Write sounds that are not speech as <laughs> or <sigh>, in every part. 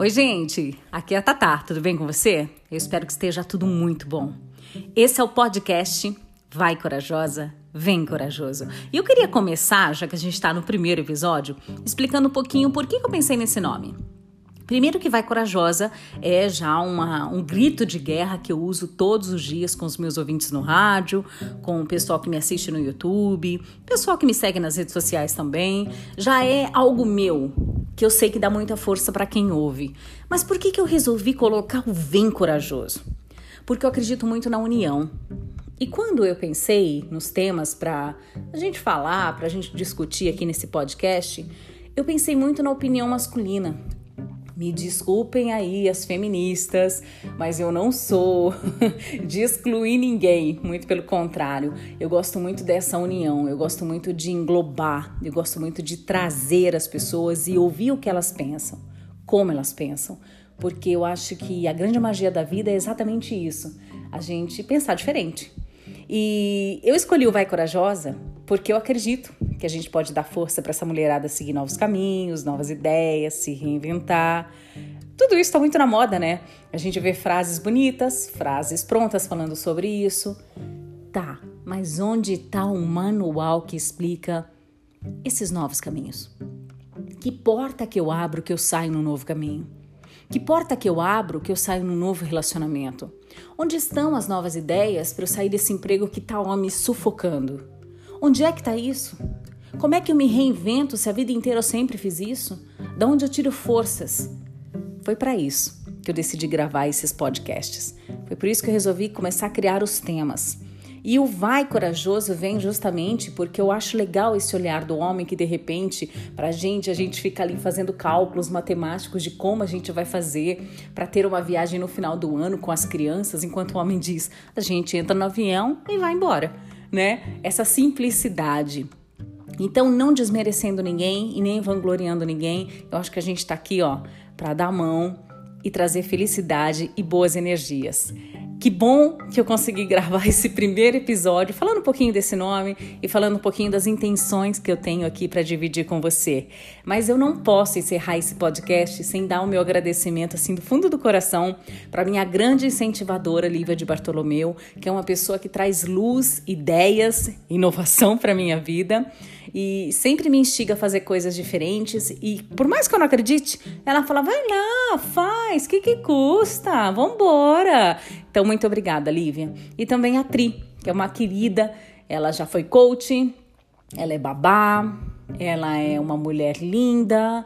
Oi, gente! Aqui é a Tatá, tudo bem com você? Eu espero que esteja tudo muito bom. Esse é o podcast Vai Corajosa, Vem Corajoso. E eu queria começar, já que a gente está no primeiro episódio, explicando um pouquinho por que eu pensei nesse nome. Primeiro que vai corajosa é já uma, um grito de guerra que eu uso todos os dias com os meus ouvintes no rádio, com o pessoal que me assiste no YouTube, pessoal que me segue nas redes sociais também. Já é algo meu que eu sei que dá muita força para quem ouve. Mas por que, que eu resolvi colocar o Vem Corajoso? Porque eu acredito muito na união. E quando eu pensei nos temas para a gente falar, para a gente discutir aqui nesse podcast, eu pensei muito na opinião masculina. Me desculpem aí as feministas, mas eu não sou <laughs> de excluir ninguém, muito pelo contrário. Eu gosto muito dessa união, eu gosto muito de englobar, eu gosto muito de trazer as pessoas e ouvir o que elas pensam, como elas pensam, porque eu acho que a grande magia da vida é exatamente isso, a gente pensar diferente. E eu escolhi o Vai Corajosa porque eu acredito que a gente pode dar força para essa mulherada seguir novos caminhos, novas ideias, se reinventar. Tudo isso está muito na moda, né? A gente vê frases bonitas, frases prontas falando sobre isso. Tá, mas onde está um manual que explica esses novos caminhos? Que porta que eu abro que eu saio no novo caminho? Que porta que eu abro que eu saio num novo relacionamento? Onde estão as novas ideias para eu sair desse emprego que está me sufocando? Onde é que está isso? Como é que eu me reinvento se a vida inteira eu sempre fiz isso? Da onde eu tiro forças? Foi para isso que eu decidi gravar esses podcasts. Foi por isso que eu resolvi começar a criar os temas. E o vai corajoso vem justamente porque eu acho legal esse olhar do homem que de repente, pra gente, a gente fica ali fazendo cálculos matemáticos de como a gente vai fazer para ter uma viagem no final do ano com as crianças, enquanto o homem diz: a gente entra no avião e vai embora, né? Essa simplicidade. Então, não desmerecendo ninguém e nem vangloriando ninguém, eu acho que a gente está aqui, ó, para dar a mão e trazer felicidade e boas energias. Que bom que eu consegui gravar <laughs> esse primeiro episódio falando um pouquinho desse nome e falando um pouquinho das intenções que eu tenho aqui para dividir com você. Mas eu não posso encerrar esse podcast sem dar o meu agradecimento assim do fundo do coração para minha grande incentivadora Lívia de Bartolomeu, que é uma pessoa que traz luz, ideias, inovação para minha vida e sempre me instiga a fazer coisas diferentes. E por mais que eu não acredite, ela fala: vai lá, faz, que que custa? Vambora. Então, muito obrigada, Lívia. E também a Tri, que é uma querida, ela já foi coach, ela é babá, ela é uma mulher linda.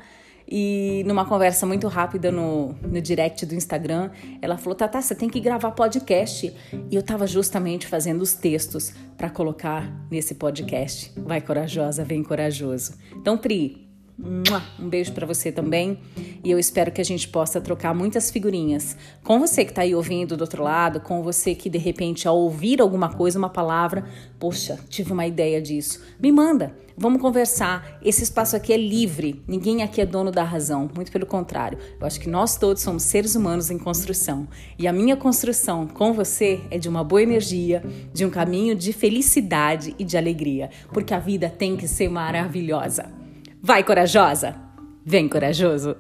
E numa conversa muito rápida no, no direct do Instagram, ela falou: Tata, você tem que gravar podcast. E eu estava justamente fazendo os textos para colocar nesse podcast. Vai corajosa, vem corajoso. Então, Pri, um beijo para você também e eu espero que a gente possa trocar muitas figurinhas com você que está aí ouvindo do outro lado, com você que de repente ao ouvir alguma coisa, uma palavra, poxa, tive uma ideia disso. Me manda, vamos conversar. Esse espaço aqui é livre, ninguém aqui é dono da razão, muito pelo contrário. Eu acho que nós todos somos seres humanos em construção e a minha construção com você é de uma boa energia, de um caminho de felicidade e de alegria, porque a vida tem que ser maravilhosa. Vai, corajosa! Vem, corajoso!